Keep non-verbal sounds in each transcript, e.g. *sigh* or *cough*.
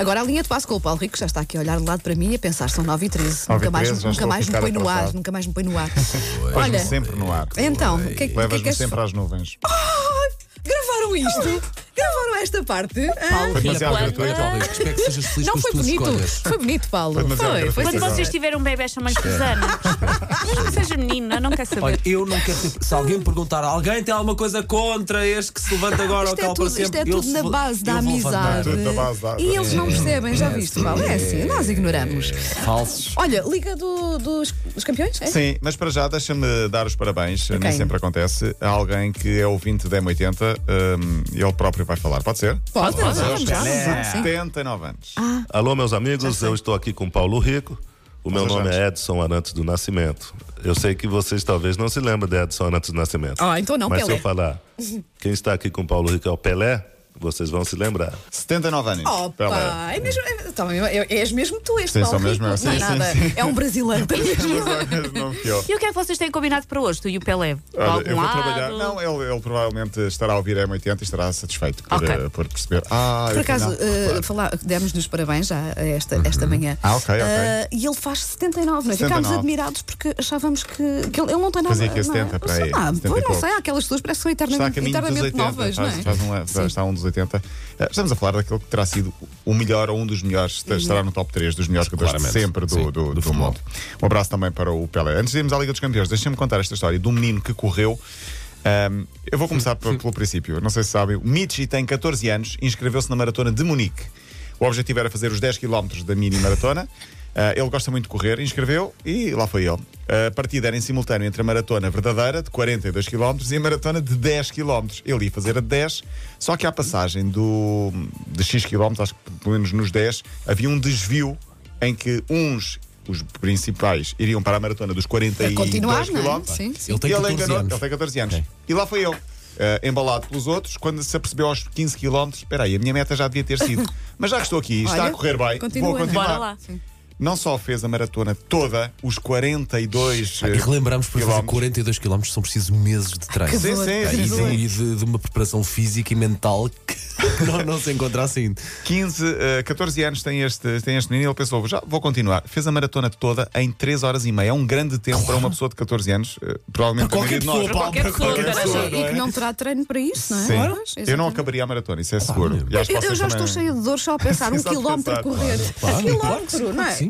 Agora a linha de passo com o Paulo Rico já está aqui a olhar de lado para mim e a pensar, são 9 e 13. 9 e Nunca mais, 13, já nunca mais me põe no ar, nunca mais me põe no ar. Olha, sempre no ar. então, o que, é que- que é que Levas-me és- sempre às nuvens. Gravaram isto? Gravaram esta parte? Ah, Paulo, Foi demasiado gratuito. Paulo, espero que sejas feliz Não com as foi tuas bonito. escolhas. Foi bonito, Paulo. Foi demasiado Foi, foi gratuito. Quando vocês tiverem um bebê, chamam-lhe Susana. Mesmo que seja menino, eu não quero saber. Olha, eu não quero ter. Se alguém me perguntar, alguém tem alguma coisa contra este que se levanta agora Isto ou é cal para tudo, isto é? Eu tudo na vou- base da eu vou levantar. amizade. Tudo na base da- E eles não percebem, já É, viste, sim, Paulo? É assim, nós ignoramos. Falsos. Olha, Liga do- dos, dos Campeões? É? Sim, mas para já deixa-me dar os parabéns, nem quem? sempre acontece, a alguém que é ouvinte da M80, hum, ele próprio vai falar. Pode ser? Pode, pode, vamos vamos sim. 79 anos. Alô, meus amigos, eu estou aqui com Paulo Rico. O meu nome gente. é Edson Arantes do Nascimento. Eu sei que vocês talvez não se lembrem de Edson Arantes do Nascimento. Ah, então não, Mas Pelé. se eu falar, quem está aqui com Paulo Rico é o Pelé, vocês vão se lembrar. 79 anos. Oh, Pelé. pá, é mesmo, é, tá, é- és mesmo tu, este Sim, Paulo mesmo Rico. eu, sim, não é sim, nada. sim. É um brasileiro mesmo. Não fui eu. E o que é que vocês têm combinado para hoje, tu e o Pelé? Olha, eu vou lado? trabalhar. Não, ele, ele provavelmente estará a ouvir a M80 e estará satisfeito por, Ok. eh, por perceber. Ah, Por acaso, não. uh, falar, demos-lhe os parabéns já a esta, esta manhã. Ah, ok, ok. Uh, e ele faz 79, não é? Ficámos 79. admirados porque achávamos que, que ele, ele não tem nada. Fazia que não é? 70 para aí, Sei lá, 70 pois não sei, há aquelas pessoas parece que são a eternamente, eternamente 80, novas, faz, não é? faz um, Sim. está um dos 80. Eh, Estamos a falar daquele que terá sido o melhor ou um dos melhores, Uhum. estará no top 3 dos melhores jogadores de sempre do, Sim, do, do do mundo. Um abraço também para o Pelé. Antes de irmos à Liga dos Campeões, deixem-me contar esta história de um menino que correu. Ahm, eu vou começar pelo, pelo princípio. Não sei se sabem, o Michi tem 14 anos e inscreveu-se na maratona de Munique. O objetivo era fazer os 10 km da mini maratona. Ah, ele gosta muito de correr, inscreveu e lá foi ele. A partida era em simultâneo entre a maratona verdadeira, de 42 km, e a maratona de 10 km. Ele ia fazer a de 10, só que à passagem do, de X km, acho que pelo menos nos 10, havia um desvio em que uns, os principais, iriam para a maratona dos 42 Para continuar, km. é? Sim, sim. Ele tem e 14 enganou, anos. ele tem 14 anos. Ok. E lá foi eu. eh, embalado pelos outros, quando se apercebeu aos 15 km, espera aí, a minha meta já devia ter sido. *laughs* Mas já que estou aqui, está Olha, a correr bem, continua. vou continuar. Bora lá. Não só fez a maratona toda, os 42 Ah, E relembramos para fazer quilómetros. 42 km são precisos meses de treino. Sim, sim, Ah, sim, e sim. de, e de- de uma preparação física e mental que *laughs* não, não se encontra assim. 15, eh, 14 anos tem este, tem este menino e ele pensou, já vou continuar. Fez a maratona toda em 3 horas e meia. É um grande tempo para uma pessoa de 14 anos. eh, provavelmente Para qualquer pessoa, Paulo, qualquer para qualquer pessoa, pessoa, não E que é? não terá treino para isso, não é? Sim. Pois, Eu não acabaria a maratona, isso é seguro. E acho que Eu, eu já estou também- cheia de dor só a pensar *laughs* um quilómetro a correr. Claro, um claro quilómetro, não é?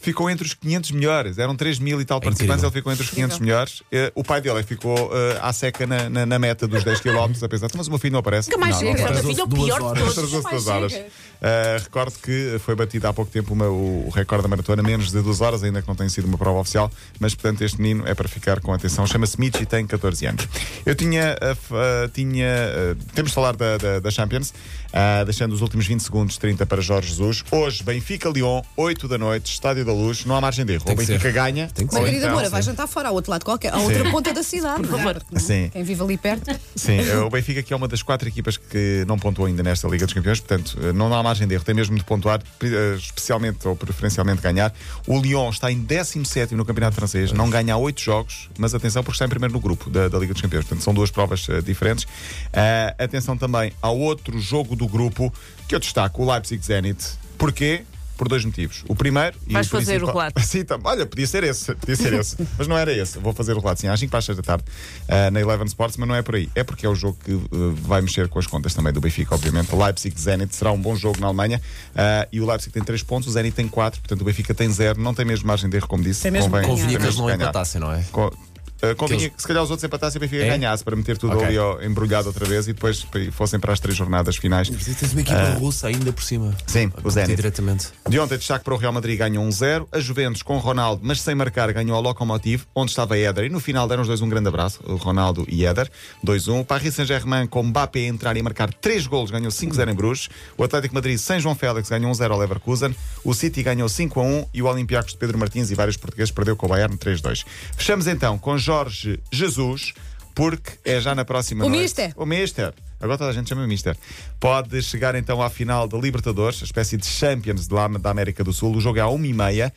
Ficou entre os 500 melhores, eram 3 mil e tal participantes, incrível. ele ficou entre os 500 melhores. Eh, o pai dele é ficou eh, à seca na, na- na meta dos 10 km, a pensar, mas o meu filho não aparece. Nunca mais não, não chega. aparece. Meu filho é o pior de todos. Duas horas. Uh, recordo que foi batido há pouco tempo uma- o, o recorde da maratona, menos de duas horas, ainda que não tenha sido uma prova oficial, mas portanto este menino é para ficar com atenção. Chama-se Mitch e tem 14 anos. Eu tinha. uh, f- uh, tinha uh, temos de falar da, da, da Champions, uh, deixando os últimos 20 segundos, 30 para Jorge Jesus. Hoje, Benfica-Lyon, 8 da noite, Estádio da Luz, não há margem de erro. Tem o que Benfica ser. ganha. Tem que querida então- Moura, vai jantar fora, ao outro lado qualquer, à outra ponta da cidade. Por favor. Sim. Quem vive ali perto. Sim, eh, o Benfica que é uma das quatro equipas que não pontuou ainda nesta Liga dos Campeões, portanto eh, não há margem de erro, tem mesmo de pontuar, eh, especialmente ou preferencialmente ganhar. O Lyon está em 17 no Campeonato Francês, não ganha há 8 jogos, mas atenção porque está em primeiro no grupo da, da Liga dos Campeões, portanto são duas provas eh, diferentes. Ah, atenção também ao outro jogo do grupo que eu destaco, o Leipzig Zenit. Porquê? Por dois motivos. O primeiro. e Vais o fazer o relato. *laughs* Sim, tá- olha, podia ser esse, podia ser esse, *laughs* mas não era esse. Vou fazer o relato sim, às 5 para as 6 da tarde ah, na Eleven Sports, mas não é por aí. É porque é o jogo que uh, vai mexer com as contas também do Benfica, obviamente. O Leipzig Zenit será um bom jogo na Alemanha ah, e o Leipzig tem 3 pontos, o Zenit tem 4, portanto o Benfica tem 0, não tem mesmo margem de erro, como disse. Tem mesmo Convém-. Convinha que eles não empatassem, não é? Co- uh, convinha que se calhar os outros empatassem e o Benfica É? ganhasse para meter tudo Ok. ali ó, embrulhado outra vez e depois fossem para as três jornadas finais. Mas tens uma equipa russa ainda por cima. Sim, o Zenit. diretamente. De ontem, destaque para o Real Madrid ganhou 1-0. A Juventus com Ronaldo, mas sem marcar, ganhou ao Lokomotiv, onde estava Éder. E no final deram os dois um grande abraço, o Ronaldo e Éder. 2-1. O Paris Saint-Germain com Mbappé a entrar e marcar 3 golos, ganhou 5-0 em Bruges. O Atlético Madrid sem João Félix ganhou 1-0 ao Leverkusen. O City ganhou 5-1 e o Olympiacos de Pedro Martins e vários portugueses perdeu com o Bayern 3-2. Fechamos então com Jorge Jesus, porque é já na próxima O noite. Mister. O Mister. Agora toda a gente chama Mister. Pode chegar então à final da Libertadores, a espécie de Champions de lá da América do Sul. O jogo é à 1h30.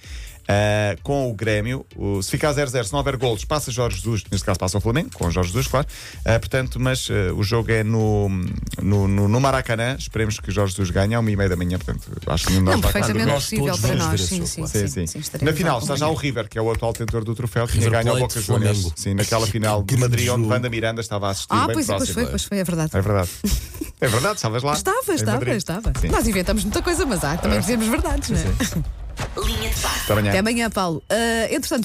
Ah, com o Grêmio, O- se ficar 0-0, se não houver golos, passa Jorge Jesus, neste caso passa o Flamengo, com o Jorge Jesus, claro. Ah, portanto, mas ah, o jogo é no, no, no, no Maracanã. Esperemos que Jorge Jesus ganhe a uma e meia da manhã. Portanto, acho que nós Não, perfeitamente Nós possível para nós. Sim, sim. Sim, sim, sim. Na final está já o River, que é o atual detentor do troféu, que ganho ao Boca Juniors. Sim, naquela final de Madrid, onde. Wanda Miranda estava a assistir. Ah, bem pois, é, pois foi, pois foi, é verdade. É verdade. *laughs* É verdade, estavas lá. Estava, estava, Madrid. estava. Sim. Nós inventamos muita coisa, mas há, também dizemos verdades, não é? Até amanhã. Até amanhã, Paulo. Ah, entretanto,